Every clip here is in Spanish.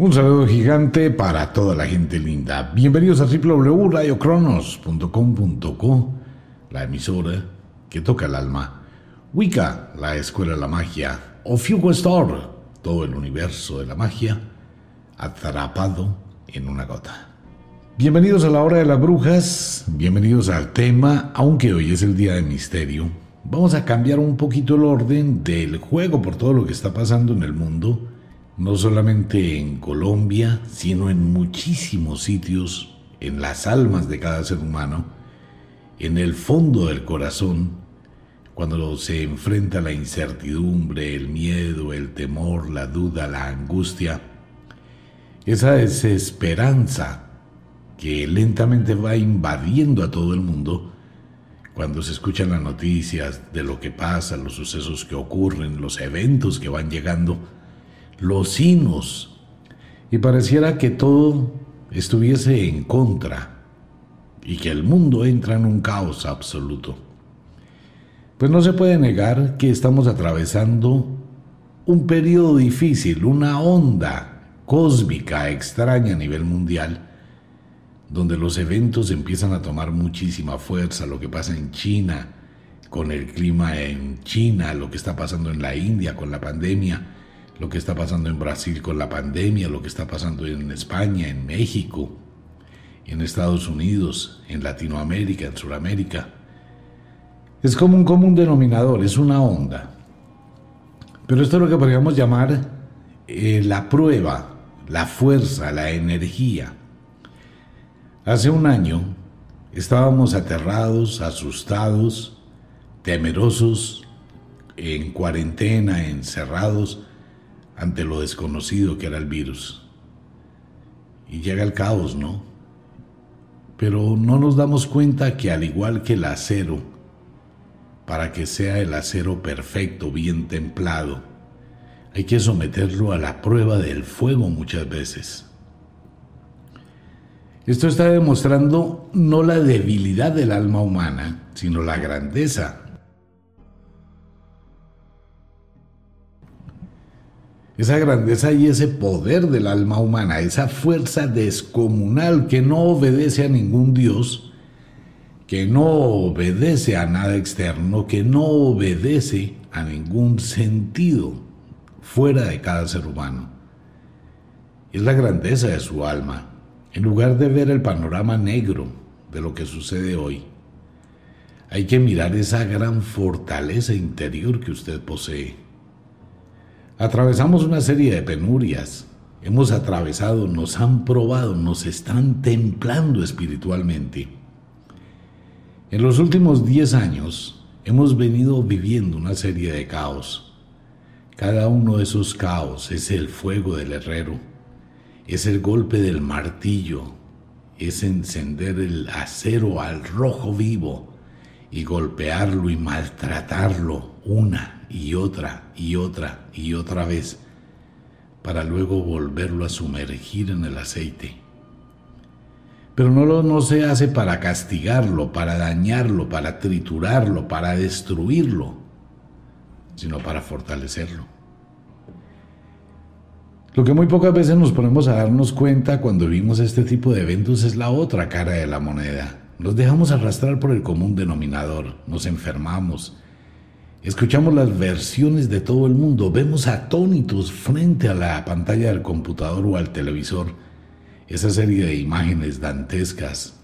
Un saludo gigante para toda la gente linda. Bienvenidos a www.radiocronos.com.co, la emisora que toca el alma. Wicca, la escuela de la magia. O Fugo Store, todo el universo de la magia atrapado en una gota. Bienvenidos a la hora de las brujas, bienvenidos al tema, aunque hoy es el día de misterio. Vamos a cambiar un poquito el orden del juego por todo lo que está pasando en el mundo no solamente en Colombia, sino en muchísimos sitios, en las almas de cada ser humano, en el fondo del corazón, cuando se enfrenta la incertidumbre, el miedo, el temor, la duda, la angustia, esa desesperanza que lentamente va invadiendo a todo el mundo, cuando se escuchan las noticias de lo que pasa, los sucesos que ocurren, los eventos que van llegando, los sinos, y pareciera que todo estuviese en contra y que el mundo entra en un caos absoluto. Pues no se puede negar que estamos atravesando un periodo difícil, una onda cósmica extraña a nivel mundial, donde los eventos empiezan a tomar muchísima fuerza, lo que pasa en China, con el clima en China, lo que está pasando en la India con la pandemia, lo que está pasando en Brasil con la pandemia, lo que está pasando en España, en México, en Estados Unidos, en Latinoamérica, en Sudamérica. Es como un común denominador, es una onda. Pero esto es lo que podríamos llamar eh, la prueba, la fuerza, la energía. Hace un año estábamos aterrados, asustados, temerosos, en cuarentena, encerrados, ante lo desconocido que era el virus. Y llega el caos, ¿no? Pero no nos damos cuenta que al igual que el acero, para que sea el acero perfecto, bien templado, hay que someterlo a la prueba del fuego muchas veces. Esto está demostrando no la debilidad del alma humana, sino la grandeza esa grandeza y ese poder del alma humana, esa fuerza descomunal que no obedece a ningún Dios, que no obedece a nada externo, que no obedece a ningún sentido fuera de cada ser humano. Es la grandeza de su alma, en lugar de ver el panorama negro de lo que sucede hoy. Hay que mirar esa gran fortaleza interior que usted posee Atravesamos una serie de penurias. Hemos atravesado, nos han probado, nos están templando espiritualmente. En los últimos 10 años hemos venido viviendo una serie de caos. Cada uno de esos caos es el fuego del herrero, es el golpe del martillo, es encender el acero al rojo vivo y golpearlo y maltratarlo una y otra y otra y otra vez para luego volverlo a sumergir en el aceite. Pero no, lo, no se hace para castigarlo, para dañarlo, para triturarlo, para destruirlo, sino para fortalecerlo. Lo que muy pocas veces nos ponemos a darnos cuenta cuando vimos este tipo de eventos es la otra cara de la moneda. Nos dejamos arrastrar por el común denominador, nos enfermamos, Escuchamos las versiones de todo el mundo, vemos atónitos frente a la pantalla del computador o al televisor. Esa serie de imágenes dantescas,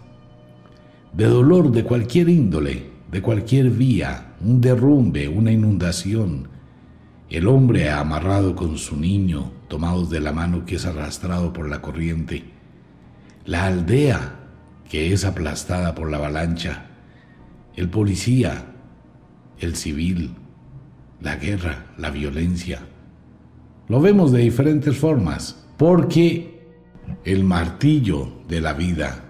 de dolor de cualquier índole, de cualquier vía, un derrumbe, una inundación, el hombre amarrado con su niño, tomados de la mano que es arrastrado por la corriente, la aldea que es aplastada por la avalancha, el policía el civil, la guerra, la violencia. Lo vemos de diferentes formas, porque el martillo de la vida,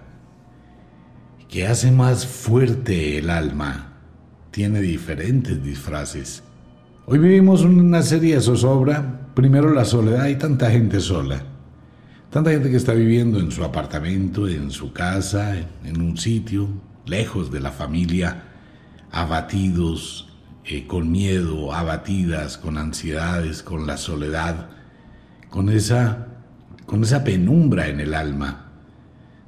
que hace más fuerte el alma, tiene diferentes disfraces. Hoy vivimos una serie de zozobra, primero la soledad, y tanta gente sola. Tanta gente que está viviendo en su apartamento, en su casa, en un sitio, lejos de la familia, abatidos, eh, con miedo, abatidas, con ansiedades, con la soledad, con esa con esa penumbra en el alma.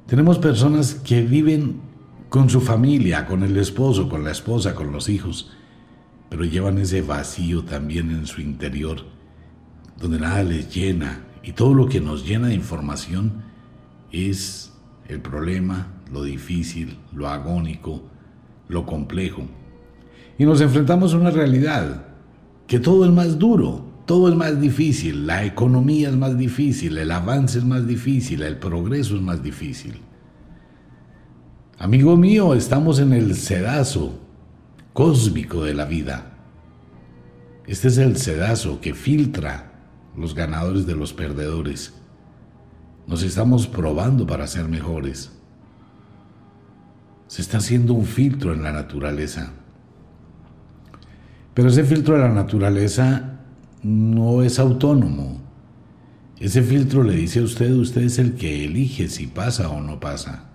Tenemos personas que viven con su familia, con el esposo, con la esposa, con los hijos, pero llevan ese vacío también en su interior, donde nada les llena y todo lo que nos llena de información es el problema, lo difícil, lo agónico, lo complejo. Y nos enfrentamos a una realidad, que todo es más duro, todo es más difícil, la economía es más difícil, el avance es más difícil, el progreso es más difícil. Amigo mío, estamos en el sedazo cósmico de la vida. Este es el sedazo que filtra los ganadores de los perdedores. Nos estamos probando para ser mejores. Se está haciendo un filtro en la naturaleza. Pero ese filtro de la naturaleza no es autónomo. Ese filtro le dice a usted, usted es el que elige si pasa o no pasa.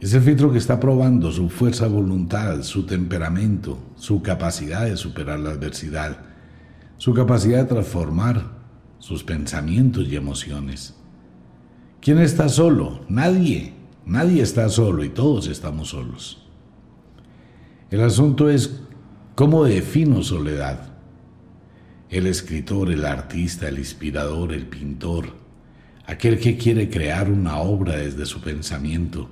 Ese filtro que está probando su fuerza voluntad, su temperamento, su capacidad de superar la adversidad, su capacidad de transformar sus pensamientos y emociones. ¿Quién está solo? Nadie. Nadie está solo y todos estamos solos. El asunto es cómo defino soledad. El escritor, el artista, el inspirador, el pintor, aquel que quiere crear una obra desde su pensamiento,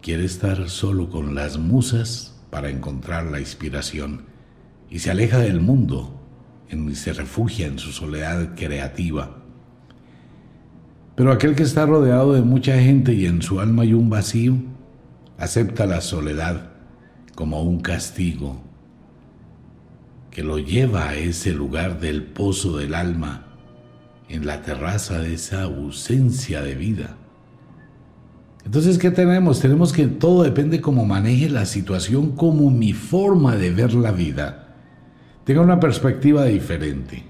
quiere estar solo con las musas para encontrar la inspiración y se aleja del mundo y se refugia en su soledad creativa pero aquel que está rodeado de mucha gente y en su alma hay un vacío, acepta la soledad como un castigo que lo lleva a ese lugar del pozo del alma, en la terraza de esa ausencia de vida. Entonces, ¿qué tenemos? Tenemos que todo depende cómo maneje la situación, como mi forma de ver la vida tenga una perspectiva diferente.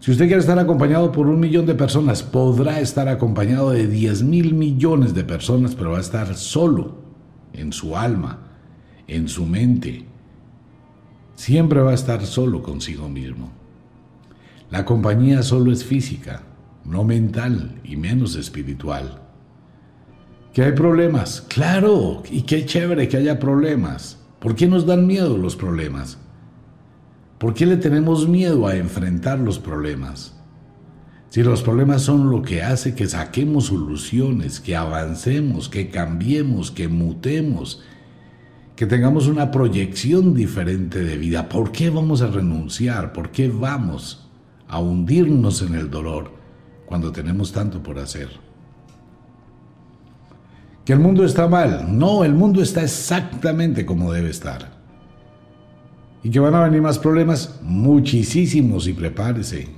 Si usted quiere estar acompañado por un millón de personas, podrá estar acompañado de 10 mil millones de personas, pero va a estar solo en su alma, en su mente. Siempre va a estar solo consigo mismo. La compañía solo es física, no mental y menos espiritual. ¿Que hay problemas? Claro, y qué chévere que haya problemas. ¿Por qué nos dan miedo los problemas? ¿Por qué le tenemos miedo a enfrentar los problemas? Si los problemas son lo que hace que saquemos soluciones, que avancemos, que cambiemos, que mutemos, que tengamos una proyección diferente de vida, ¿por qué vamos a renunciar? ¿Por qué vamos a hundirnos en el dolor cuando tenemos tanto por hacer? ¿Que el mundo está mal? No, el mundo está exactamente como debe estar. ¿Y que van a venir más problemas? Muchísimos y prepárese.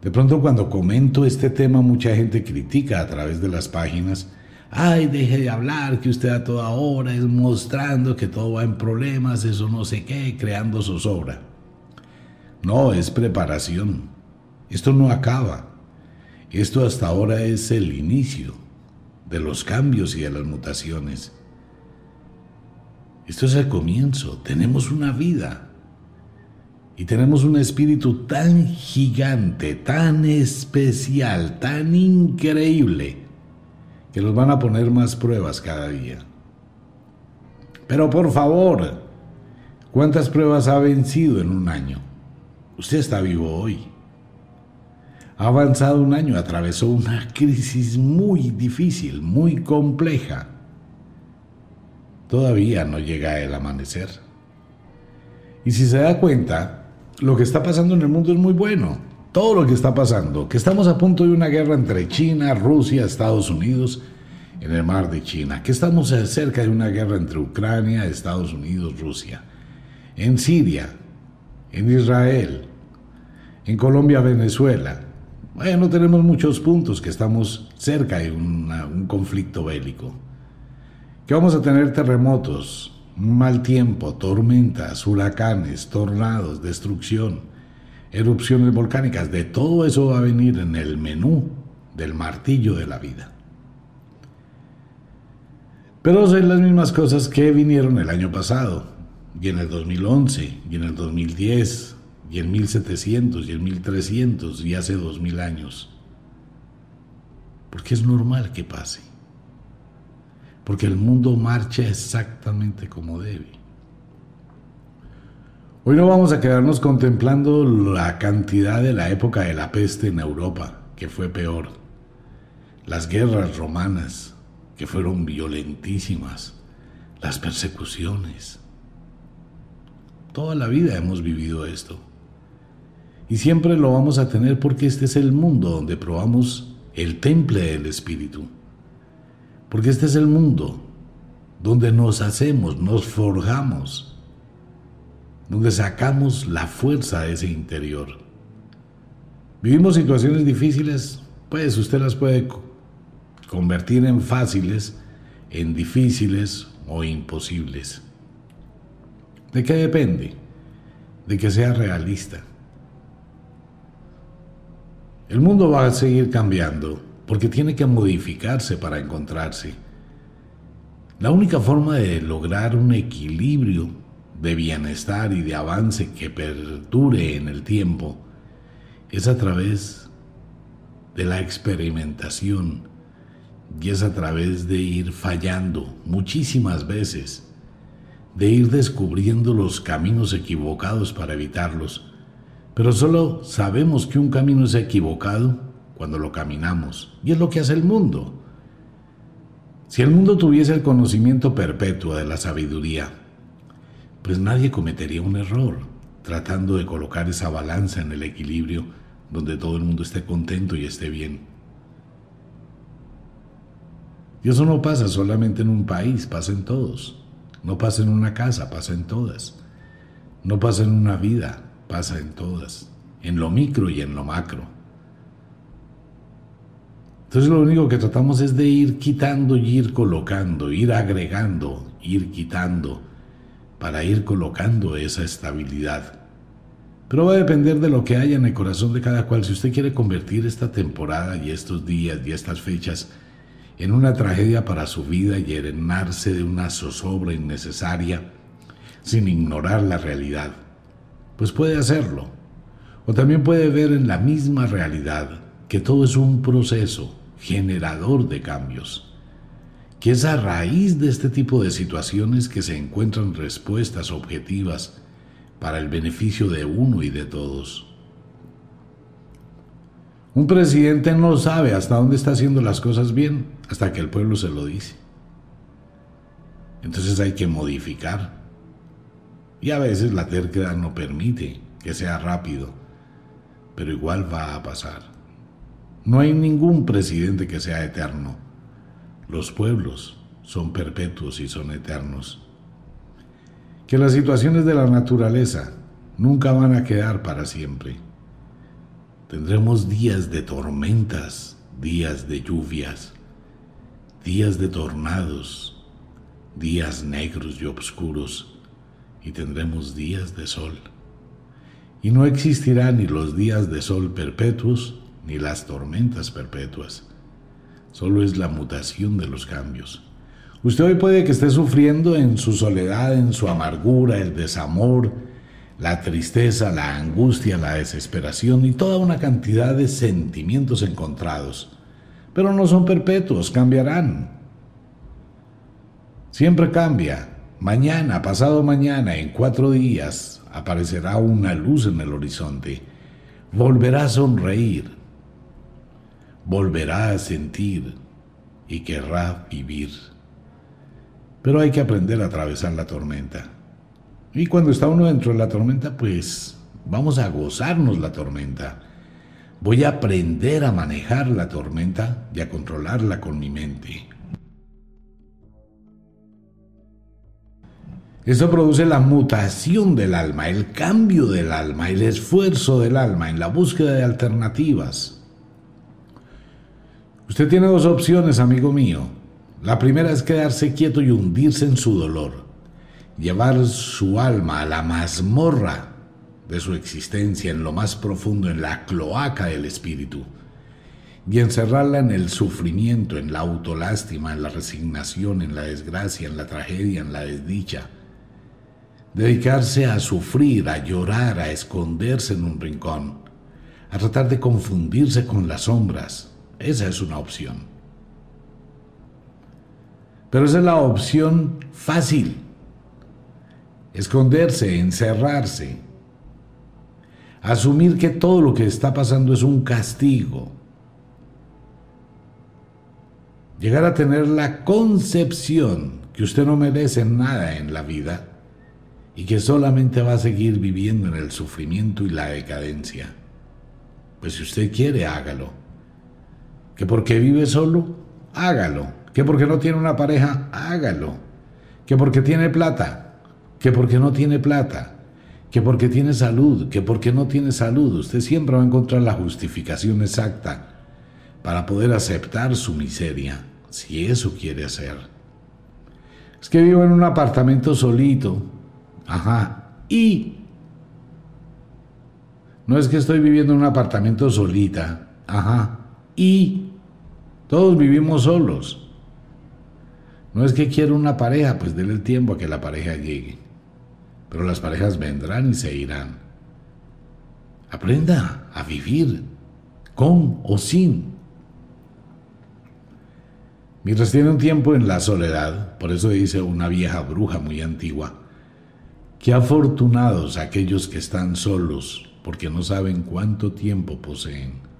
De pronto cuando comento este tema mucha gente critica a través de las páginas, ay, deje de hablar, que usted a toda hora es mostrando que todo va en problemas, eso no sé qué, creando zozobra. No, es preparación. Esto no acaba. Esto hasta ahora es el inicio de los cambios y de las mutaciones. Esto es el comienzo. Tenemos una vida. Y tenemos un espíritu tan gigante, tan especial, tan increíble, que nos van a poner más pruebas cada día. Pero por favor, ¿cuántas pruebas ha vencido en un año? Usted está vivo hoy. Ha avanzado un año, atravesó una crisis muy difícil, muy compleja todavía no llega el amanecer. Y si se da cuenta, lo que está pasando en el mundo es muy bueno. Todo lo que está pasando, que estamos a punto de una guerra entre China, Rusia, Estados Unidos, en el mar de China, que estamos cerca de una guerra entre Ucrania, Estados Unidos, Rusia, en Siria, en Israel, en Colombia, Venezuela. Bueno, tenemos muchos puntos que estamos cerca de un conflicto bélico que vamos a tener terremotos, mal tiempo, tormentas, huracanes, tornados, destrucción, erupciones volcánicas, de todo eso va a venir en el menú del martillo de la vida. Pero son las mismas cosas que vinieron el año pasado, y en el 2011, y en el 2010, y en 1700, y en 1300, y hace 2000 años. porque es normal que pase, porque el mundo marcha exactamente como debe. Hoy no vamos a quedarnos contemplando la cantidad de la época de la peste en Europa, que fue peor, las guerras romanas, que fueron violentísimas, las persecuciones. Toda la vida hemos vivido esto. Y siempre lo vamos a tener porque este es el mundo donde probamos el temple del Espíritu. Porque este es el mundo donde nos hacemos, nos forjamos, donde sacamos la fuerza de ese interior. Vivimos situaciones difíciles, pues usted las puede convertir en fáciles, en difíciles o imposibles. ¿De qué depende? De que sea realista. El mundo va a seguir cambiando porque tiene que modificarse para encontrarse. La única forma de lograr un equilibrio de bienestar y de avance que perdure en el tiempo es a través de la experimentación y es a través de ir fallando muchísimas veces, de ir descubriendo los caminos equivocados para evitarlos pero solo sabemos que un camino es equivocado cuando lo caminamos. Y es lo que hace el mundo. Si el mundo tuviese el conocimiento perpetuo de la sabiduría, pues nadie cometería un error tratando de colocar esa balanza en el equilibrio donde todo el mundo esté contento y esté bien. Y eso no pasa solamente en un país, pasa en todos. No pasa en una casa, pasa en todas. No pasa en una vida, pasa en todas, en lo micro y en lo macro. Entonces lo único que tratamos es de ir quitando y ir colocando, ir agregando, ir quitando, para ir colocando esa estabilidad. Pero va a depender de lo que haya en el corazón de cada cual. Si usted quiere convertir esta temporada y estos días y estas fechas en una tragedia para su vida y llenarse de una zozobra innecesaria, sin ignorar la realidad, pues puede hacerlo. O también puede ver en la misma realidad que todo es un proceso generador de cambios, que es a raíz de este tipo de situaciones que se encuentran respuestas objetivas para el beneficio de uno y de todos. Un presidente no sabe hasta dónde está haciendo las cosas bien hasta que el pueblo se lo dice. Entonces hay que modificar y a veces la terquedad no permite que sea rápido, pero igual va a pasar. No hay ningún presidente que sea eterno. Los pueblos son perpetuos y son eternos. Que las situaciones de la naturaleza nunca van a quedar para siempre. Tendremos días de tormentas, días de lluvias, días de tornados, días negros y oscuros y tendremos días de sol. Y no existirán ni los días de sol perpetuos ni las tormentas perpetuas. Solo es la mutación de los cambios. Usted hoy puede que esté sufriendo en su soledad, en su amargura, el desamor, la tristeza, la angustia, la desesperación y toda una cantidad de sentimientos encontrados. Pero no son perpetuos, cambiarán. Siempre cambia, Mañana, pasado mañana, en cuatro días, aparecerá una luz en el horizonte. Volverá a sonreír, volverá a sentir y querrá vivir. Pero hay que aprender a atravesar la tormenta. Y cuando está uno dentro de la tormenta, pues vamos a gozarnos la tormenta. Voy a aprender a manejar la tormenta y a controlarla con mi mente. Eso produce la mutación del alma, el cambio del alma, el esfuerzo del alma en la búsqueda de alternativas. Usted tiene dos opciones, amigo mío. La primera es quedarse quieto y hundirse en su dolor, llevar su alma a la mazmorra de su existencia, en lo más profundo, en la cloaca del espíritu, y encerrarla en el sufrimiento, en la autolástima, en la resignación, en la desgracia, en la tragedia, en la desdicha dedicarse a sufrir, a llorar, a esconderse en un rincón, a tratar de confundirse con las sombras. Esa es una opción. Pero esa es la opción fácil. Esconderse, encerrarse. Asumir que todo lo que está pasando es un castigo. Llegar a tener la concepción que usted no merece nada en la vida y que solamente va a seguir viviendo en el sufrimiento y la decadencia. Pues si usted quiere, hágalo. Que porque vive solo, hágalo. Que porque no tiene una pareja, hágalo, que porque tiene plata, que porque no tiene plata, que porque tiene salud, que porque no tiene salud, usted siempre va a encontrar la justificación exacta para poder aceptar su miseria, si eso quiere hacer. Es que vivo en un apartamento solito, ajá, y no es que estoy viviendo en un apartamento solita, ajá, y todos vivimos solos. No es que quiera una pareja, pues déle el tiempo a que la pareja llegue. Pero las parejas vendrán y se irán. Aprenda a vivir con o sin. Mientras tiene un tiempo en la soledad, por eso dice una vieja bruja muy antigua, que afortunados aquellos que están solos, porque no saben cuánto tiempo poseen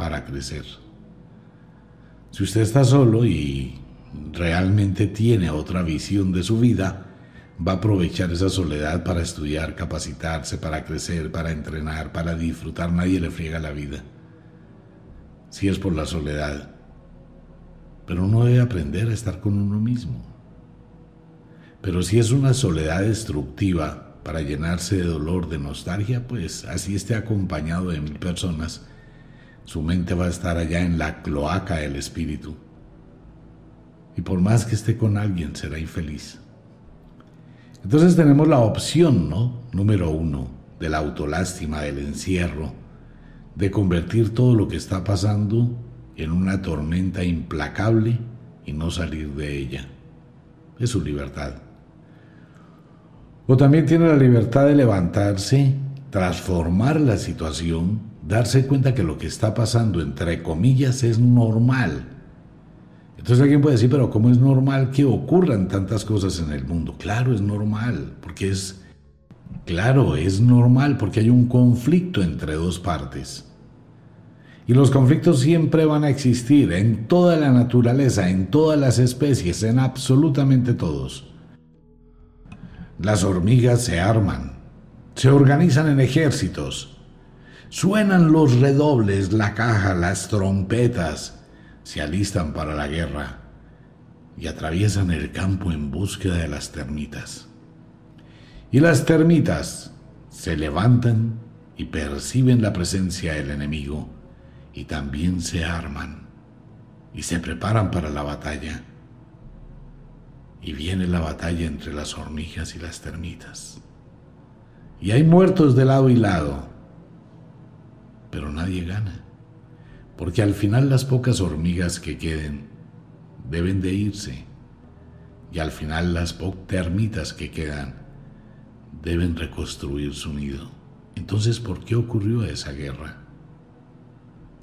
para crecer. Si usted está solo y realmente tiene otra visión de su vida, va a aprovechar esa soledad para estudiar, capacitarse, para crecer, para entrenar, para disfrutar. Nadie le friega la vida. Si es por la soledad. Pero uno debe aprender a estar con uno mismo. Pero si es una soledad destructiva para llenarse de dolor, de nostalgia, pues así esté acompañado de mil personas, su mente va a estar allá en la cloaca del espíritu y por más que esté con alguien será infeliz. Entonces tenemos la opción, ¿no? Número uno, de la autolástima, del encierro, de convertir todo lo que está pasando en una tormenta implacable y no salir de ella. Es su libertad. O también tiene la libertad de levantarse, transformar la situación, darse cuenta que lo que está pasando, entre comillas, es normal entonces alguien puede decir, pero ¿cómo es normal que ocurran tantas cosas en el mundo? Claro, es normal, porque es, claro, es normal, porque hay un conflicto entre dos partes. Y los conflictos siempre van a existir en toda la naturaleza, en todas las especies, en absolutamente todos. Las hormigas se arman, se organizan en ejércitos, suenan los redobles, la caja, las trompetas, se alistan para la guerra y atraviesan el campo en búsqueda de las termitas. Y las termitas se levantan y perciben la presencia del enemigo y también se arman y se preparan para la batalla. Y viene la batalla entre las hormigas y las termitas. Y hay muertos de lado y lado, pero nadie gana porque al final las pocas hormigas que queden deben de irse y al final las termitas que quedan deben reconstruir su nido. Entonces, ¿por qué ocurrió esa guerra?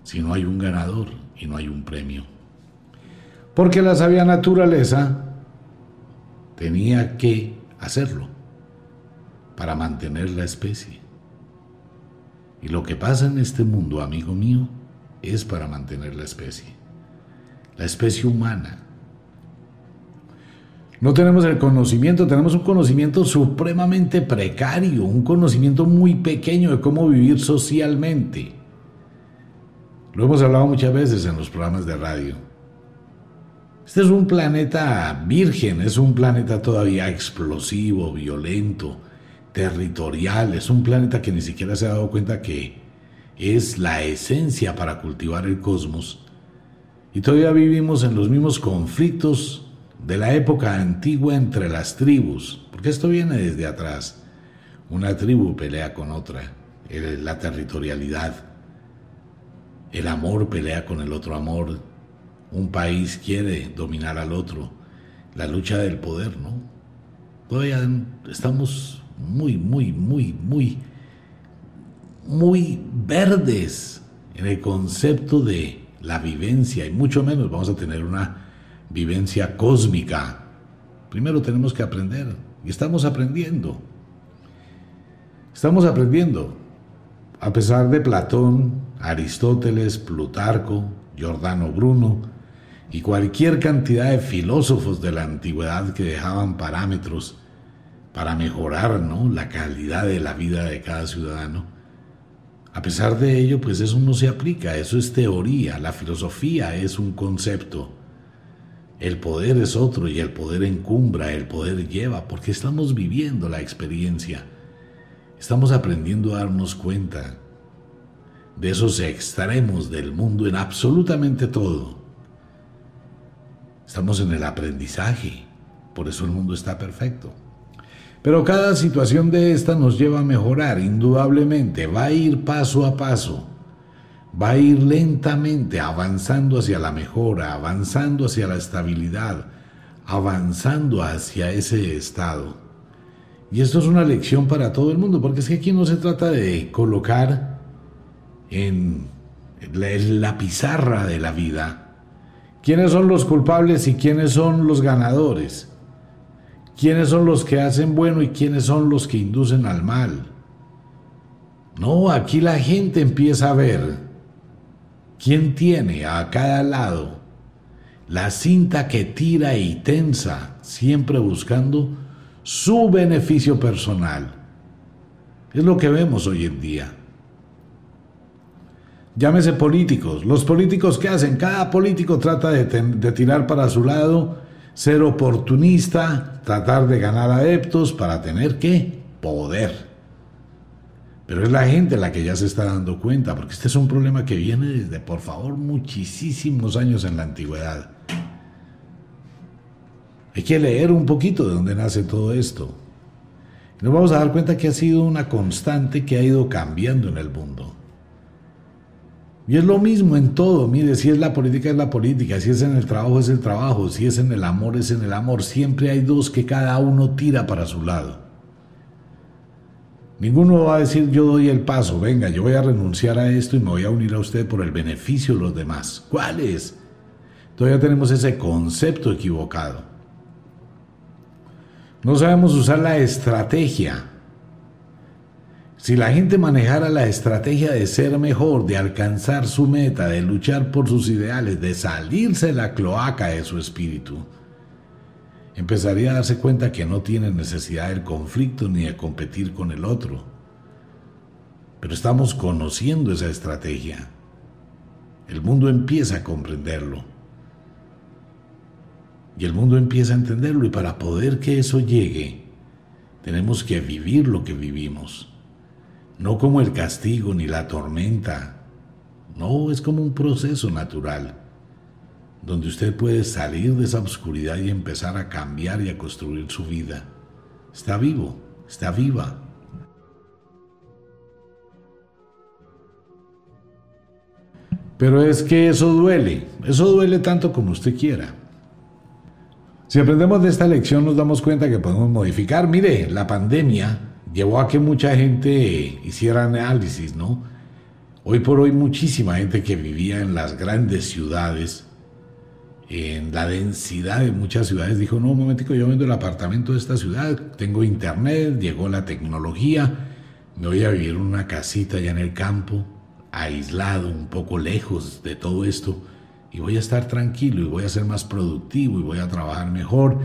Si no hay un ganador y no hay un premio. Porque la sabia naturaleza tenía que hacerlo para mantener la especie. Y lo que pasa en este mundo, amigo mío, es para mantener la especie, la especie humana. No tenemos el conocimiento, tenemos un conocimiento supremamente precario, un conocimiento muy pequeño de cómo vivir socialmente. Lo hemos hablado muchas veces en los programas de radio. Este es un planeta virgen, es un planeta todavía explosivo, violento, territorial, es un planeta que ni siquiera se ha dado cuenta que es la esencia para cultivar el cosmos. Y todavía vivimos en los mismos conflictos de la época antigua entre las tribus, porque esto viene desde atrás. Una tribu pelea con otra, la territorialidad. El amor pelea con el otro amor. Un país quiere dominar al otro. La lucha del poder, ¿no? Todavía estamos muy, muy, muy, muy muy verdes en el concepto de la vivencia y mucho menos vamos a tener una vivencia cósmica. Primero tenemos que aprender y estamos aprendiendo. Estamos aprendiendo. A pesar de Platón, Aristóteles, Plutarco, Giordano Bruno y cualquier cantidad de filósofos de la antigüedad que dejaban parámetros para mejorar ¿no? la calidad de la vida de cada ciudadano, a pesar de ello, pues eso no se aplica, eso es teoría, la filosofía es un concepto. El poder es otro y el poder encumbra, el poder lleva, porque estamos viviendo la experiencia. Estamos aprendiendo a darnos cuenta de esos extremos del mundo en absolutamente todo. Estamos en el aprendizaje, por eso el mundo está perfecto. Pero cada situación de esta nos lleva a mejorar, indudablemente, va a ir paso a paso, va a ir lentamente avanzando hacia la mejora, avanzando hacia la estabilidad, avanzando hacia ese estado. Y esto es una lección para todo el mundo, porque es que aquí no se trata de colocar en la pizarra de la vida quiénes son los culpables y quiénes son los ganadores, quiénes son los que hacen bueno y quiénes son los que inducen al mal. No, aquí la gente empieza a ver quién tiene a cada lado la cinta que tira y tensa, siempre buscando su beneficio personal. Es lo que vemos hoy en día. Llámese políticos. Los políticos ¿qué hacen? Cada político trata de, de, tirar para su lado, ser oportunista, tratar de ganar adeptos para tener qué? Poder. Pero es la gente la que ya se está dando cuenta, porque este es un problema que viene desde, por favor, muchísimos años en la antigüedad. Hay que leer un poquito de dónde nace todo esto. nos vamos a dar cuenta que ha sido una constante que ha ido cambiando en el mundo. Y es lo mismo en todo, mire, si es la política es la política, si es en el trabajo es el trabajo, si es en el amor es en el amor, siempre hay dos que cada uno tira para su lado. Ninguno va a decir yo doy el paso, venga, yo voy a renunciar a esto y me voy a unir a usted por el beneficio de los demás. ¿Cuál es? Todavía tenemos ese concepto equivocado. No sabemos usar la estrategia. Si la gente manejara la estrategia de ser mejor, de alcanzar su meta, de luchar por sus ideales, de salirse la cloaca de su espíritu, empezaría a darse cuenta que no tiene necesidad del conflicto ni de competir con el otro. Pero estamos conociendo esa estrategia. El mundo empieza a comprenderlo. Y el mundo empieza a entenderlo y para poder que eso llegue, tenemos que vivir lo que vivimos. No como el castigo ni la tormenta. No, es como un proceso natural, donde usted puede salir de esa oscuridad y empezar a cambiar y a construir su vida. Está vivo, está viva. Pero es que eso duele, eso duele tanto como usted quiera. Si aprendemos de esta lección nos damos cuenta que podemos modificar. Mire, la pandemia llevó a que mucha gente hiciera análisis, ¿no? Hoy por hoy muchísima gente que vivía en las grandes ciudades, en la densidad de muchas ciudades, dijo, no, un momentico, yo vendo el apartamento de esta ciudad, tengo internet, llegó la tecnología, me voy a vivir en una casita allá en el campo, aislado, un poco lejos de todo esto y voy a estar tranquilo y voy a ser más productivo y voy a trabajar mejor.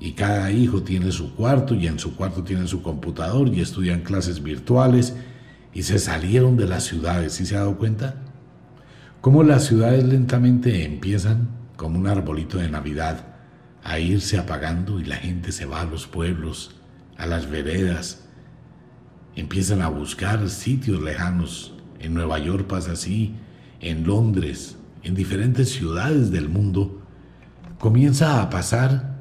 Y cada hijo tiene su cuarto y en su cuarto tienen su computador y estudian clases virtuales y se salieron de las ciudades. ¿Sí se ha dado cuenta? Cómo las ciudades lentamente empiezan como un arbolito de Navidad a irse apagando y la gente se va a los pueblos, a las veredas, empiezan a buscar sitios lejanos. En Nueva York pasa así, en Londres, en diferentes ciudades del mundo, comienza a pasar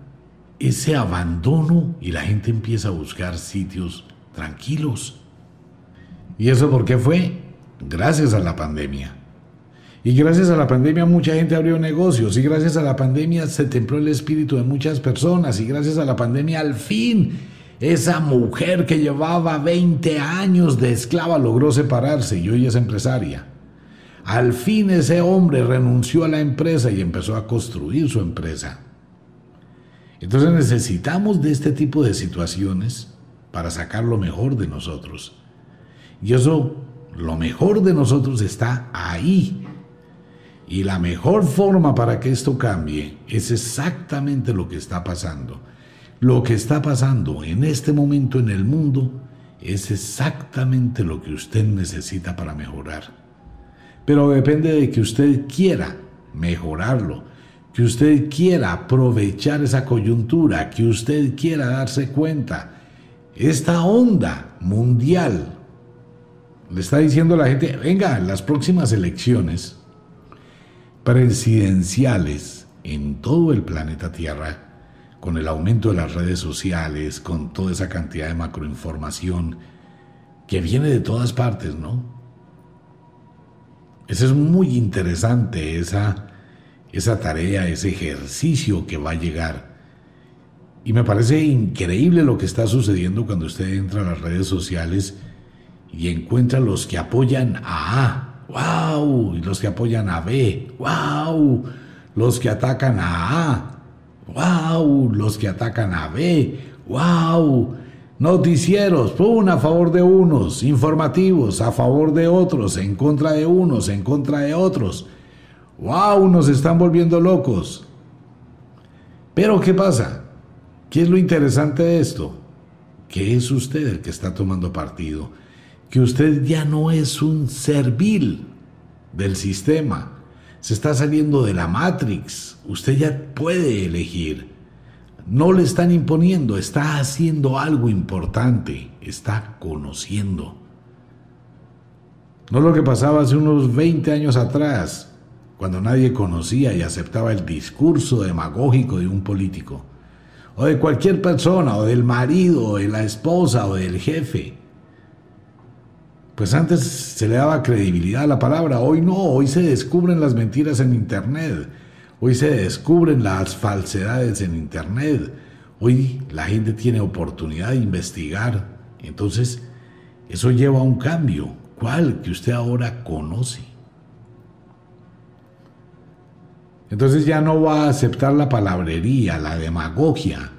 ese abandono y la gente empieza a buscar sitios tranquilos. ¿Y eso por qué fue? Gracias a la pandemia. Y gracias a la pandemia mucha gente abrió negocios y gracias a la pandemia se templó el espíritu de muchas personas y gracias a la pandemia al fin esa mujer que llevaba 20 años de esclava logró separarse y hoy es empresaria. Al fin ese hombre renunció a la empresa y empezó a construir su empresa. Entonces necesitamos de este tipo de situaciones para sacar lo mejor de nosotros. Y eso, lo mejor de nosotros está ahí. Y la mejor forma para que esto cambie es exactamente lo que está pasando. Lo que está pasando en este momento en el mundo es exactamente lo que usted necesita para mejorar. Pero depende de que usted quiera mejorarlo, que usted quiera aprovechar esa coyuntura, que usted quiera darse cuenta. Esta onda mundial le está diciendo a la gente, venga, las próximas elecciones presidenciales en todo el planeta Tierra, con el aumento de las redes sociales, con toda esa cantidad de macroinformación que viene de todas partes, ¿no? Eso es muy interesante, esa, esa tarea, ese ejercicio que va a llegar. Y me parece increíble lo que está sucediendo cuando usted entra a las redes sociales y encuentra los que apoyan a A, wow, y los que apoyan a B, wow, los que atacan a A, ¡Wow! Los que atacan a B. ¡Wow! Noticieros, pum, a favor de unos, informativos, a favor de otros, en contra de unos, en contra de otros. ¡Wow! Nos están volviendo locos. Pero ¿qué pasa? ¿Qué es lo interesante de esto? Que es usted el que está tomando partido, que usted ya no es un servil del sistema, se está saliendo de la Matrix. Usted ya puede elegir. No le están imponiendo, está haciendo algo importante, está conociendo. No lo que pasaba hace unos 20 años atrás, cuando nadie conocía y aceptaba el discurso demagógico de un político, o de cualquier persona, o del marido, o de la esposa, o del jefe. Pues antes se le daba credibilidad a la palabra, hoy no, hoy se descubren las mentiras en Internet, hoy se descubren las falsedades en Internet, hoy la gente tiene oportunidad de investigar, entonces eso lleva a un cambio, ¿cuál? Que usted ahora conoce. Entonces ya no va a aceptar la palabrería, la demagogia,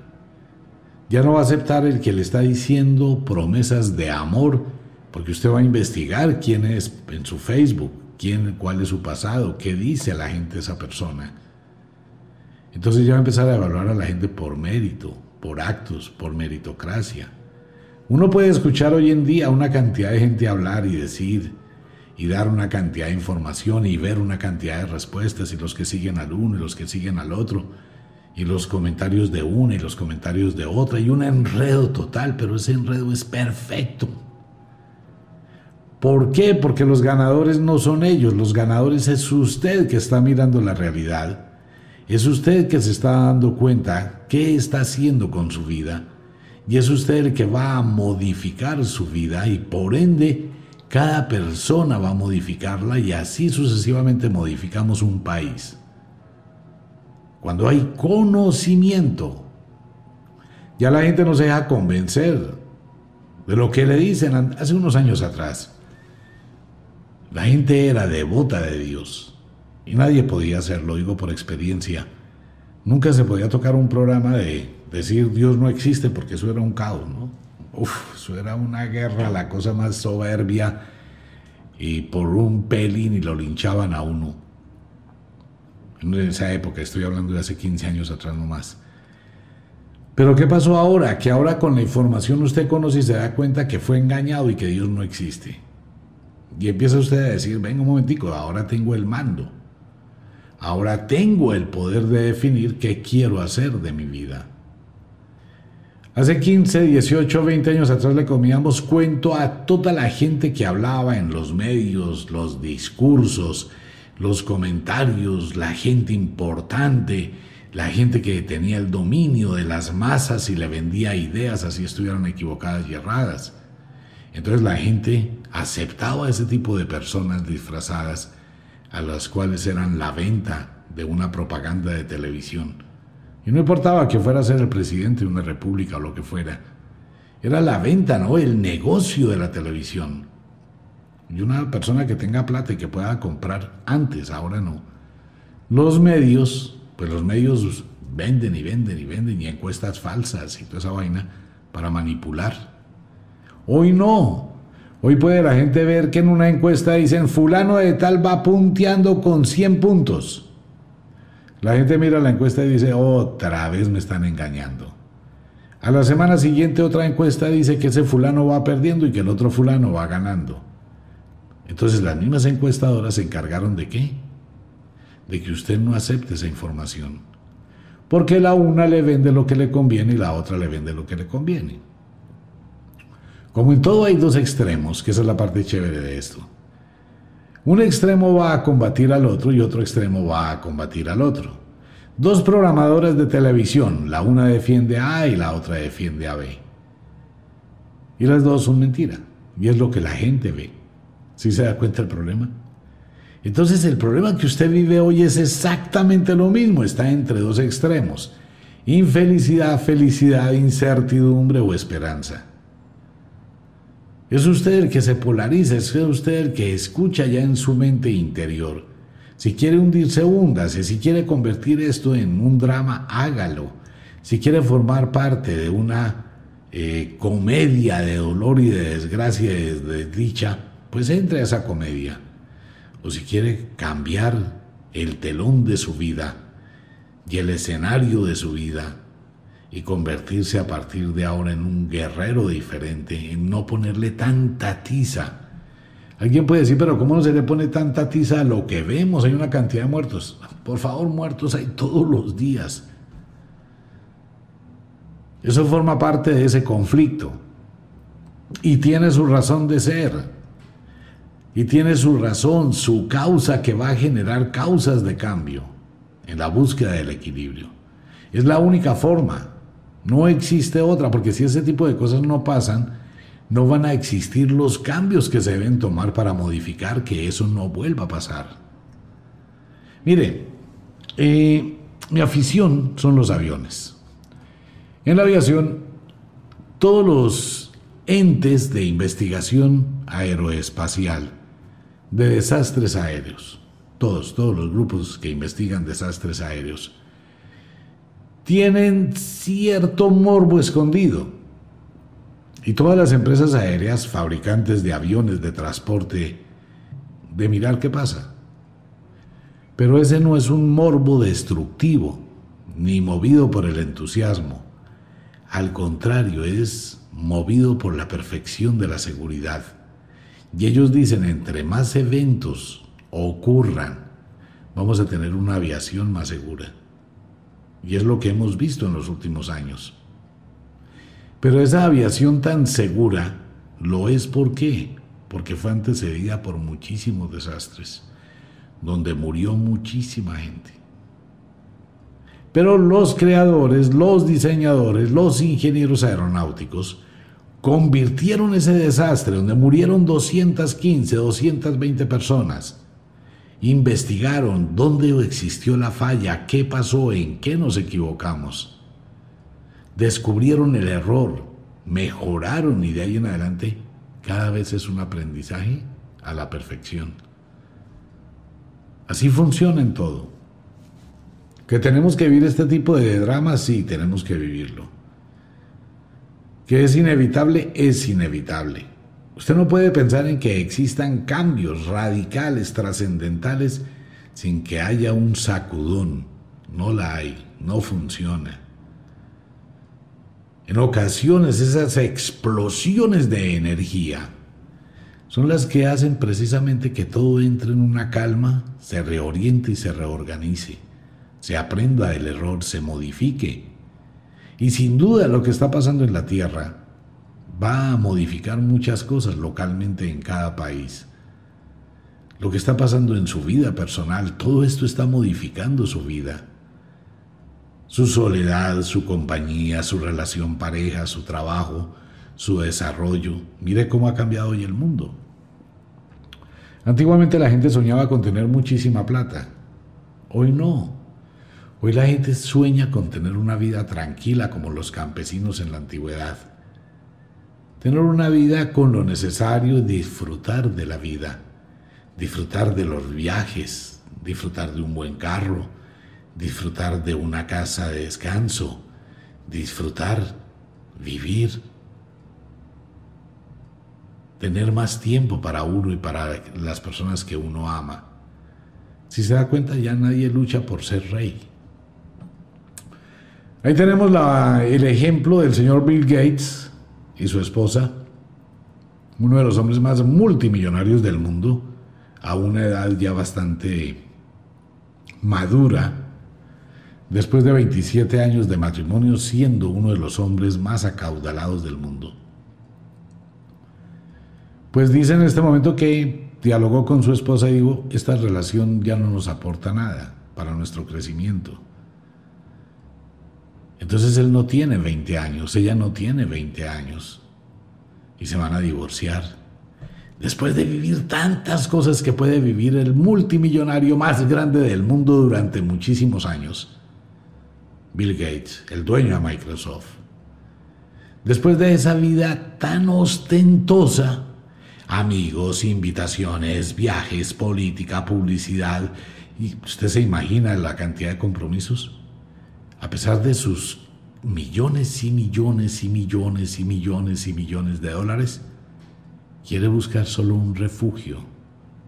ya no va a aceptar el que le está diciendo promesas de amor, porque usted va a investigar quién es en su Facebook, quién, cuál es su pasado, qué dice la gente esa persona. Entonces ya va a empezar a evaluar a la gente por mérito, por actos, por meritocracia. Uno puede escuchar hoy en día una cantidad de gente hablar y decir y dar una cantidad de información y ver una cantidad de respuestas y los que siguen al uno y los que siguen al otro y los comentarios de una y los comentarios de otra y un enredo total, pero ese enredo es perfecto. ¿Por qué? Porque los ganadores no son ellos, los ganadores es usted que está mirando la realidad. Es usted que se está dando cuenta qué está haciendo con su vida. Y es usted el que va a modificar su vida y por ende cada persona va a modificarla y así sucesivamente modificamos un país. Cuando hay conocimiento, ya la gente no se deja convencer de lo que le dicen hace unos años atrás. La gente era devota de Dios y nadie podía hacerlo, digo por experiencia. Nunca se podía tocar un programa de decir Dios no existe porque eso era un caos, ¿no? Uf, eso era una guerra, la cosa más soberbia y por un pelín y lo linchaban a uno. En esa época, estoy hablando de hace 15 años atrás nomás. Pero ¿qué pasó ahora? Que ahora con la información usted conoce y se da cuenta que fue engañado y que Dios no existe. Y empieza usted a decir, venga un momentico, ahora tengo el mando. Ahora tengo el poder de definir qué quiero hacer de mi vida. Hace 15, 18, 20 años atrás le comíamos cuento a toda la gente que hablaba en los medios, los discursos, los comentarios, la gente importante, la gente que tenía el dominio de las masas y le vendía ideas así estuvieran equivocadas y erradas. Entonces la gente aceptaba a ese tipo de personas disfrazadas a las cuales eran la venta de una propaganda de televisión. Y no importaba que fuera a ser el presidente de una república o lo que fuera. Era la venta, ¿no? El negocio de la televisión. y una persona que tenga plata y que pueda comprar antes, ahora no. Los medios, pues los medios venden y venden y venden y encuestas falsas y toda esa vaina para manipular. Hoy no. Hoy puede la gente ver que en una encuesta dicen fulano de tal va punteando con 100 puntos. La gente mira la encuesta y dice, otra vez me están engañando. A la semana siguiente otra encuesta dice que ese fulano va perdiendo y que el otro fulano va ganando. Entonces las mismas encuestadoras se encargaron de qué? De que usted no acepte esa información. Porque la una le vende lo que le conviene y la otra le vende lo que le conviene. Como en todo hay dos extremos, que esa es la parte chévere de esto. Un extremo va a combatir al otro y otro extremo va a combatir al otro. Dos programadoras de televisión, la una defiende a A y la otra defiende a B. Y las dos son mentira. Y es lo que la gente ve. ¿Sí se da cuenta el problema? Entonces el problema que usted vive hoy es exactamente lo mismo, está entre dos extremos. Infelicidad, felicidad, incertidumbre o esperanza. Es usted el que se polariza, es usted el que escucha ya en su mente interior. Si quiere hundirse, húndase. Si quiere convertir esto en un drama, hágalo. Si quiere formar parte de una eh, comedia de dolor y de desgracia y de dicha, pues entre a esa comedia. O si quiere cambiar el telón de su vida y el escenario de su vida, y convertirse a partir de ahora en un guerrero diferente, en no ponerle tanta tiza. Alguien puede decir, pero ¿cómo no se le pone tanta tiza a lo que vemos? Hay una cantidad de muertos. Por favor, muertos hay todos los días. Eso forma parte de ese conflicto. Y tiene su razón de ser. Y tiene su razón, su causa que va a generar causas de cambio en la búsqueda del equilibrio. Es la única forma. No existe otra, porque si ese tipo de cosas no pasan, no van a existir los cambios que se deben tomar para modificar que eso no vuelva a pasar. Mire, eh, mi afición son los aviones. En la aviación, todos los entes de investigación aeroespacial, de desastres aéreos, todos, todos los grupos que investigan desastres aéreos, tienen cierto morbo escondido. Y todas las empresas aéreas, fabricantes de aviones de transporte, de mirar qué pasa. Pero ese no es un morbo destructivo, ni movido por el entusiasmo. Al contrario, es movido por la perfección de la seguridad. Y ellos dicen, entre más eventos ocurran, vamos a tener una aviación más segura. Y es lo que hemos visto en los últimos años. Pero esa aviación tan segura lo es ¿por qué? Porque fue antecedida por muchísimos desastres, donde murió muchísima gente. Pero los creadores, los diseñadores, los ingenieros aeronáuticos convirtieron ese desastre donde murieron 215, 220 personas investigaron dónde existió la falla, qué pasó, en qué nos equivocamos. Descubrieron el error, mejoraron y de ahí en adelante cada vez es un aprendizaje a la perfección. Así funciona en todo. Que tenemos que vivir este tipo de dramas, sí, tenemos que vivirlo. Que es inevitable, es inevitable. Usted no puede pensar en que existan cambios radicales, trascendentales, sin que haya un sacudón. No la hay, no funciona. En ocasiones esas explosiones de energía son las que hacen precisamente que todo entre en una calma, se reoriente y se reorganice, se aprenda del error, se modifique. Y sin duda lo que está pasando en la Tierra va a modificar muchas cosas localmente en cada país. Lo que está pasando en su vida personal, todo esto está modificando su vida. Su soledad, su compañía, su relación pareja, su trabajo, su desarrollo. Mire cómo ha cambiado hoy el mundo. Antiguamente la gente soñaba con tener muchísima plata. Hoy no. Hoy la gente sueña con tener una vida tranquila como los campesinos en la antigüedad tener una vida con lo necesario, disfrutar de la vida, disfrutar de los viajes, disfrutar de un buen carro, disfrutar de una casa de descanso, disfrutar, vivir, tener más tiempo para uno y para las personas que uno ama. Si se da cuenta, ya nadie lucha por ser rey. Ahí tenemos el ejemplo del señor Bill Gates y su esposa, uno de los hombres más multimillonarios del mundo, a una edad ya bastante madura, después de 27 años de matrimonio, siendo uno de los hombres más acaudalados del mundo. Pues dice en este momento que dialogó con su esposa y dijo, esta relación ya no nos aporta nada para nuestro crecimiento. Entonces él no tiene 20 años, ella no tiene 20 años y se van a divorciar. Después de vivir tantas cosas que puede vivir el multimillonario más grande del mundo durante muchísimos años, Bill Gates, el dueño de Microsoft. Después de esa vida tan ostentosa, amigos, invitaciones, viajes, política, publicidad. ¿Y usted se imagina la cantidad de compromisos? A pesar de sus millones y millones y millones y millones y millones de dólares, quiere buscar solo un refugio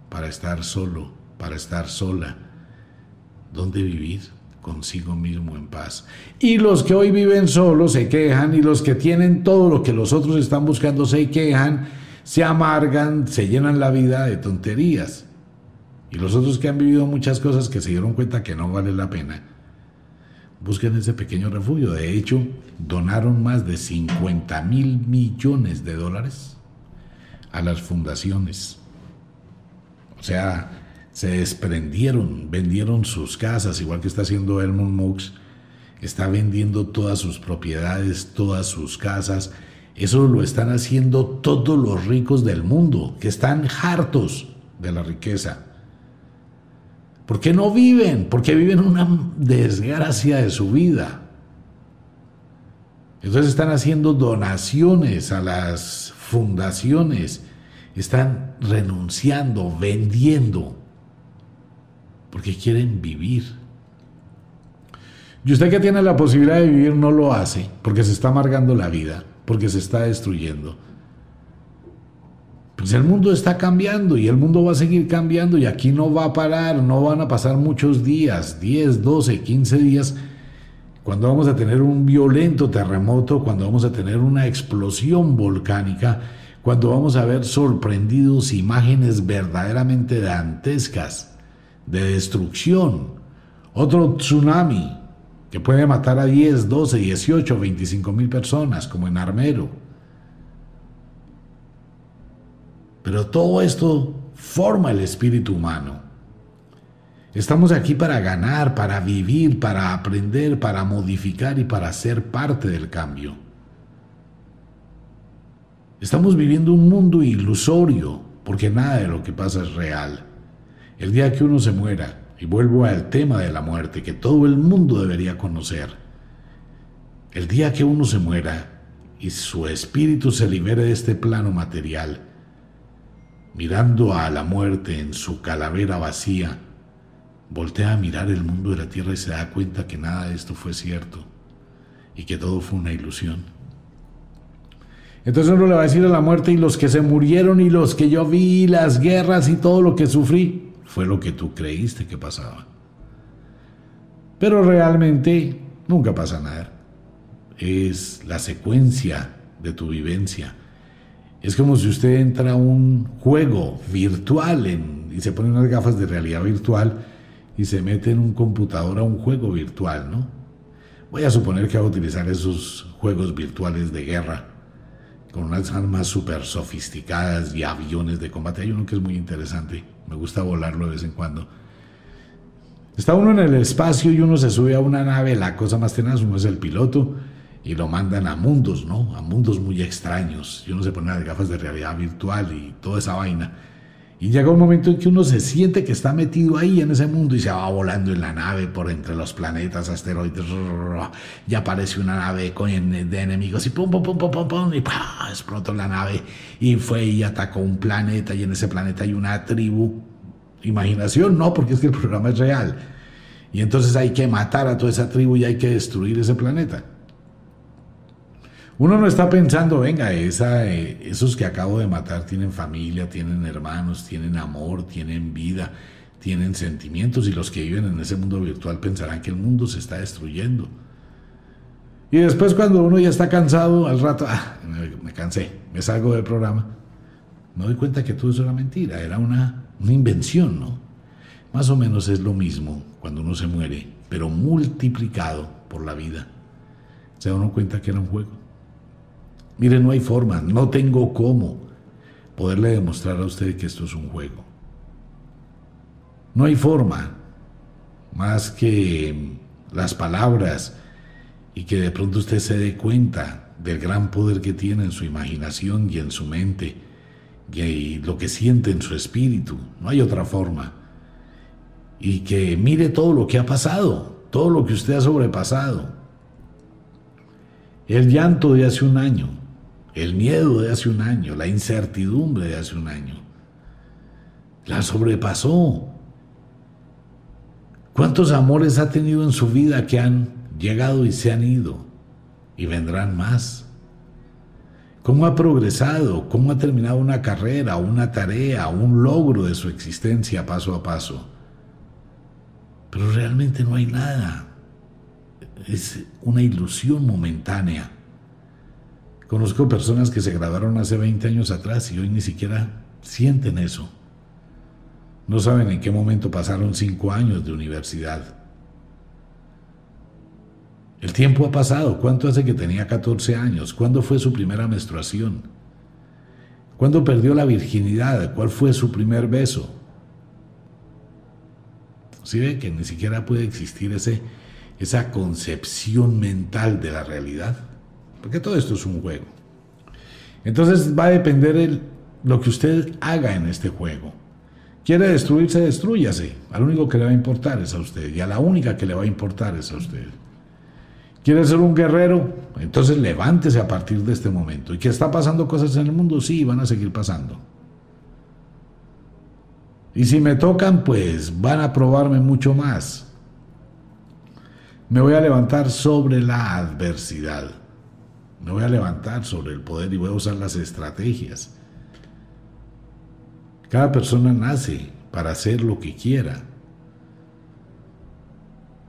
para estar solo, para estar sola. ¿Dónde vivir? Consigo mismo en paz. Y los que hoy viven solos se quejan y los que tienen todo lo que los otros están buscando se quejan se amargan, se llenan la vida de tonterías. Y los otros que han vivido muchas cosas que se dieron cuenta que no vale la pena, busquen ese pequeño refugio. De hecho, donaron más de 50 mil millones de dólares a las fundaciones. O sea, se desprendieron, vendieron sus casas, igual que está haciendo Elmond Mux, está vendiendo todas sus propiedades, todas sus casas, eso lo están haciendo todos los ricos del mundo, que están hartos de la riqueza. ¿Por qué no viven? Porque viven una desgracia de su vida. Entonces están haciendo donaciones a las fundaciones, están renunciando, vendiendo, porque quieren vivir. Y usted que tiene la posibilidad de vivir no lo hace, porque se está amargando la vida porque se está destruyendo. Pues el mundo está cambiando y el mundo va a seguir cambiando y aquí no va a parar, no van a pasar muchos días, 10, 12, 15 días, cuando vamos a tener un violento terremoto, cuando vamos a tener una explosión volcánica, cuando vamos a ver sorprendidos imágenes verdaderamente dantescas de destrucción, otro tsunami, que puede matar a 10, 12, 18, 25 mil personas, como en Armero. Pero todo esto forma el espíritu humano. Estamos aquí para ganar, para vivir, para aprender, para modificar y para ser parte del cambio. Estamos viviendo un mundo ilusorio, porque nada de lo que pasa es real. El día que uno se muera, y vuelvo al tema de la muerte que todo el mundo debería conocer. El día que uno se muera y su espíritu se libere de este plano material, mirando a la muerte en su calavera vacía, voltea a mirar el mundo de la tierra y se da cuenta que nada de esto fue cierto y que todo fue una ilusión. Entonces uno le va a decir a la muerte y los que se murieron y los que yo vi, las guerras y todo lo que sufrí, fue lo que tú creíste que pasaba. Pero realmente nunca pasa nada. Es la secuencia de tu vivencia. Es como si usted entra a un juego virtual y se pone unas gafas de realidad virtual y se mete en un computador a un juego virtual, ¿no? Voy a suponer que va a utilizar esos juegos virtuales de guerra con unas armas súper sofisticadas y aviones de combate. Hay uno que es muy interesante me gusta volarlo de vez en cuando. Está uno en el espacio y uno se sube a una nave, la cosa más tenaz, uno es el piloto y lo mandan a mundos, ¿no? A mundos muy extraños. Y uno se pone las gafas de realidad virtual y toda esa vaina. Y llega un momento en que uno se siente que está metido ahí en ese mundo y se va volando en la nave por entre los planetas, asteroides, y aparece una nave de enemigos y pum, pum, pum, pum, pum, pum, y explotó la nave y fue y atacó un planeta y en ese planeta hay una tribu. Imaginación, no, porque es que el programa es real. Y entonces hay que matar a toda esa tribu y hay que destruir ese planeta. Uno no está pensando, venga, eh, esos que acabo de matar tienen familia, tienen hermanos, tienen amor, tienen vida, tienen sentimientos y los que viven en ese mundo virtual pensarán que el mundo se está destruyendo. Y después cuando uno ya está cansado, al rato, ah, me, cansé, me salgo del programa, me doy cuenta que todo eso era mentira, era una, una invención, ¿no? Más o menos es lo mismo cuando uno se muere, pero multiplicado por la vida. Se da uno cuenta que era un juego. Mire, no hay forma, no tengo cómo poderle demostrar a usted que esto es un juego. No hay forma más que las palabras y que de pronto usted se dé cuenta del gran poder que tiene en su imaginación y en su mente y lo que siente en su espíritu. No hay otra forma. Y que mire todo lo que ha pasado, todo lo que usted ha sobrepasado. El llanto de hace un año, el miedo de hace un año, la incertidumbre de hace un año. La sobrepasó. ¿Cuántos amores ha tenido en su vida que han llegado y se han ido y vendrán más? ¿Cómo ha progresado? ¿Cómo ha terminado una carrera, una tarea, un logro de su existencia paso a paso? Pero realmente no hay nada. Es una ilusión momentánea. Conozco personas que se graduaron hace 20 años atrás y hoy ni siquiera sienten eso. No saben en qué momento pasaron 5 años de universidad. El tiempo ha pasado. ¿Cuánto hace que tenía 14 años? ¿Cuándo fue su primera menstruación? ¿Cuándo perdió la virginidad? ¿Cuál fue su primer beso? ¿Sí ve que ni siquiera puede existir ese, esa concepción mental de la realidad? Porque todo esto es un juego. Entonces va a depender el, lo que usted haga en este juego. Quiere destruirse, destruyase. Al único que le va a importar es a usted. Y a la única que le va a importar es a usted. ¿Quiere ser un guerrero? Entonces levántese a partir de este momento. ¿Y que está pasando cosas en el mundo? Sí, van a seguir pasando. Y si me tocan, pues van a probarme mucho más. Me voy a levantar sobre la adversidad. Me voy a levantar sobre el poder y voy a usar las estrategias. Cada persona nace para hacer lo que quiera.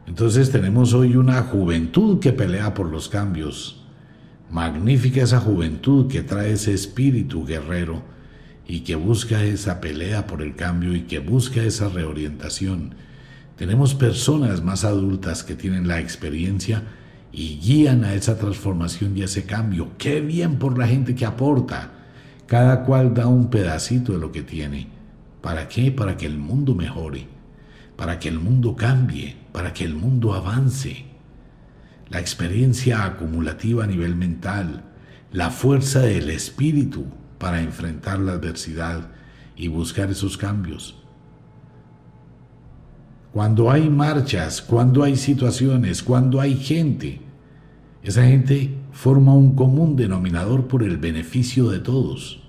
Entonces tenemos hoy una juventud que pelea por los cambios. Magnífica esa juventud que trae ese espíritu guerrero y que busca esa pelea por el cambio y que busca esa reorientación. Tenemos personas más adultas que tienen la experiencia y guían a esa transformación y a ese cambio. Qué bien por la gente que aporta. Cada cual da un pedacito de lo que tiene. ¿Para qué? Para que el mundo mejore, para que el mundo cambie, para que el mundo avance. La experiencia acumulativa a nivel mental, la fuerza del espíritu para enfrentar la adversidad y buscar esos cambios. Cuando hay marchas, cuando hay situaciones, cuando hay gente, esa gente forma un común denominador por el beneficio de todos.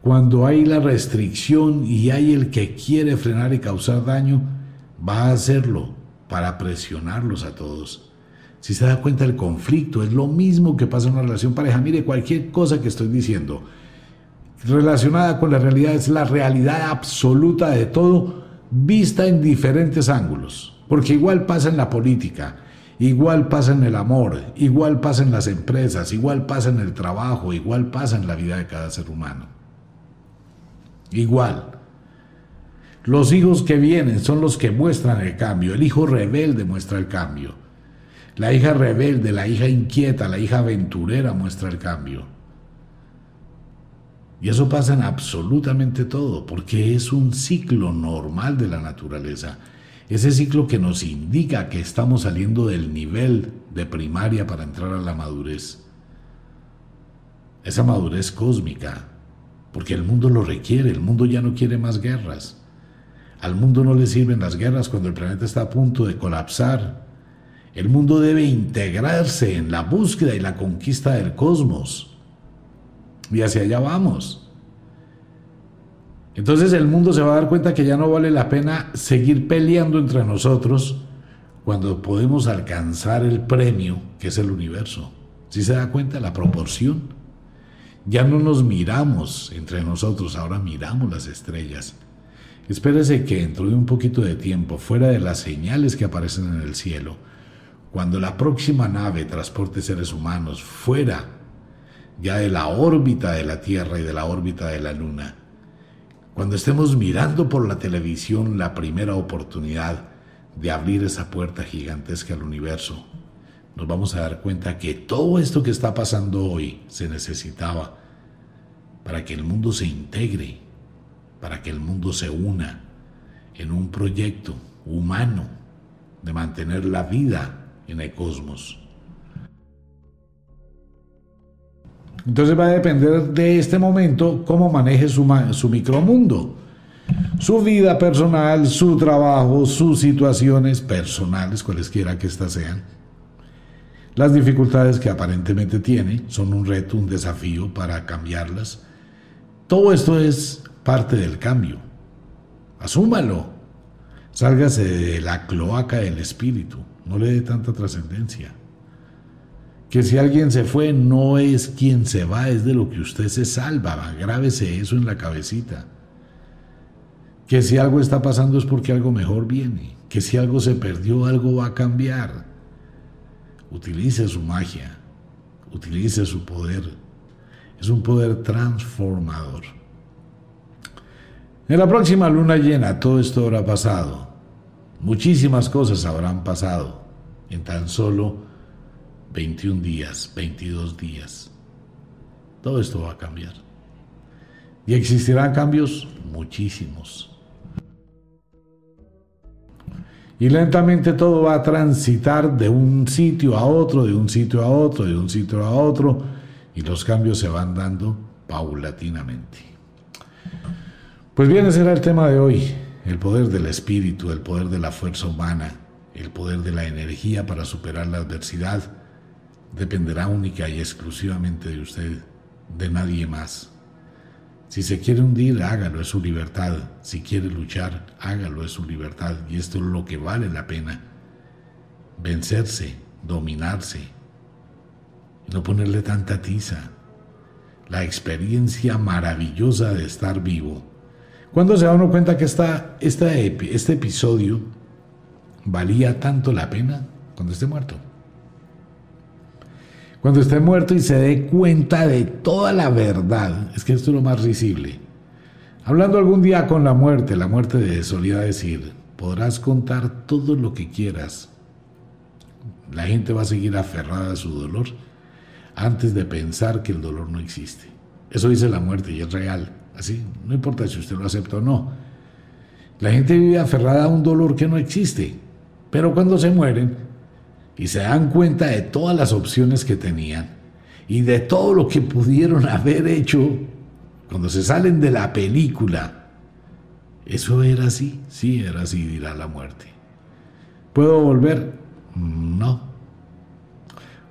Cuando hay la restricción y hay el que quiere frenar y causar daño, va a hacerlo para presionarlos a todos. Si se da cuenta el conflicto, es lo mismo que pasa en una relación pareja. Mire, cualquier cosa que estoy diciendo relacionada con la realidad es la realidad absoluta de todo, vista en diferentes ángulos. Porque igual pasa en la política, Igual pasa en el amor, igual pasa en las empresas, igual pasa en el trabajo, igual pasa en la vida de cada ser humano. Igual. Los hijos que vienen son los que muestran el cambio. El hijo rebelde muestra el cambio. La hija rebelde, la hija inquieta, la hija aventurera muestra el cambio. Y eso pasa en absolutamente todo, porque es un ciclo normal de la naturaleza. Ese ciclo que nos indica que estamos saliendo del nivel de primaria para entrar a la madurez. Esa madurez cósmica, porque el mundo lo requiere, el mundo ya no quiere más guerras. Al mundo no le sirven las guerras cuando el planeta está a punto de colapsar. El mundo debe integrarse en la búsqueda y la conquista del cosmos. Y hacia allá vamos. Entonces el mundo se va a dar cuenta que ya no vale la pena seguir peleando entre nosotros cuando podemos alcanzar el premio que es el universo. Si se da cuenta la proporción, ya no nos miramos entre nosotros, ahora miramos las estrellas. Espérese que dentro de un poquito de tiempo, fuera de las señales que aparecen en el cielo, cuando la próxima nave transporte seres humanos fuera ya de la órbita de la Tierra y de la órbita de la Luna, cuando estemos mirando por la televisión la primera oportunidad de abrir esa puerta gigantesca al universo, nos vamos a dar cuenta que todo esto que está pasando hoy se necesitaba para que el mundo se integre, para que el mundo se una en un proyecto humano de mantener la vida en el cosmos. Entonces va a depender de este momento cómo maneje su, su micromundo su vida personal, su trabajo, sus situaciones personales, cualesquiera que éstas sean. Las dificultades que aparentemente tiene son un reto, un desafío para cambiarlas. Todo esto es parte del cambio. Asúmalo. Sálgase de la cloaca del espíritu. No le dé tanta trascendencia. Que si alguien se fue, no es quien se va, es de lo que usted se salva. Grábese eso en la cabecita que si algo está pasando es porque algo mejor viene, que si algo se perdió, algo va a cambiar. Utilice su magia, utilice su poder. Es un poder transformador. En la próxima luna llena todo esto habrá pasado. Muchísimas cosas habrán pasado en tan solo 21 días, 22 días. Todo esto va a cambiar. Y existirán cambios muchísimos. Y lentamente todo va a transitar de un sitio a otro, de un sitio a otro, de un sitio a otro, y los cambios se van dando paulatinamente. Pues bien, ese era el tema de hoy, el poder del espíritu, el poder de la fuerza humana, el poder de la energía para superar la adversidad, dependerá única y exclusivamente de usted, de nadie más. Si se quiere hundir, hágalo, es su libertad. Si quiere luchar, hágalo, es su libertad. Y esto es lo que vale la pena. Vencerse, dominarse, no ponerle tanta tiza. La experiencia maravillosa de estar vivo. Cuando se da uno cuenta que esta, este episodio valía tanto la pena cuando esté muerto? Cuando esté muerto y se dé cuenta de toda la verdad, es que esto es lo más risible. Hablando algún día con la muerte, la muerte solía decir, podrás contar todo lo que quieras. La gente va a seguir aferrada a su dolor antes de pensar que el dolor no existe. Eso dice la muerte y es real. Así, no importa si usted lo acepta o no. La gente vive aferrada a un dolor que no existe. Pero cuando se mueren, y se dan cuenta de todas las opciones que tenían y de todo lo que pudieron haber hecho cuando se salen de la película. Eso era así, sí era así, dirá la muerte. ¿Puedo volver? No.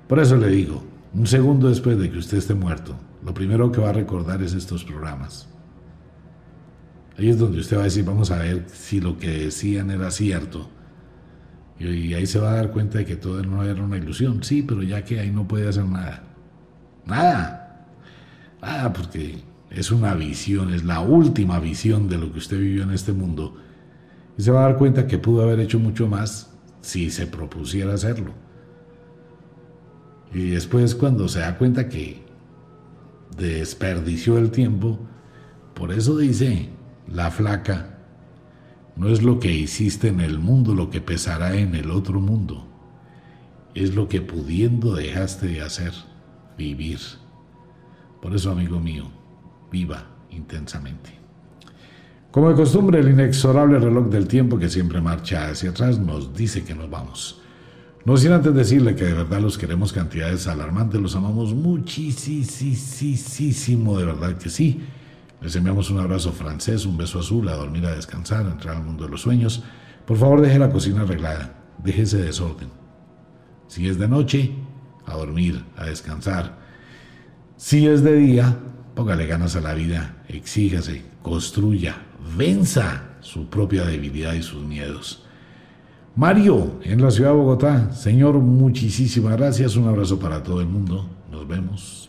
Por eso le digo, un segundo después de que usted esté muerto, lo primero que va a recordar es estos programas. Ahí es donde usted va a decir, vamos a ver si lo que decían era cierto y ahí se va a dar cuenta de que todo no era una ilusión. Sí, pero ya que ahí no puede hacer nada. Nada. Nada, porque es una visión, es la última visión de lo que usted vivió en este mundo. Y se va a dar cuenta que pudo haber hecho mucho más si se propusiera hacerlo. Y después cuando se da cuenta que desperdició el tiempo, por eso dice la flaca, no es lo que hiciste en el mundo lo que pesará en el otro mundo. Es lo que pudiendo dejaste de hacer, vivir. Por eso, amigo mío, viva intensamente. Como de costumbre, el inexorable reloj del tiempo que siempre marcha hacia atrás nos dice que nos vamos. No sin antes decirle que de verdad los queremos cantidades alarmantes, los amamos muchísimo, de verdad que sí Les enviamos un abrazo francés, un beso azul, a dormir, a descansar, a entrar al mundo de los sueños. Por favor, deje la cocina arreglada, deje ese desorden. Si es de noche, a dormir, a descansar. Si es de día, póngale ganas a la vida, exíjase, construya, venza su propia debilidad y sus miedos. Mario, en la ciudad de Bogotá. Señor, muchísimas gracias. Un abrazo para todo el mundo. Nos vemos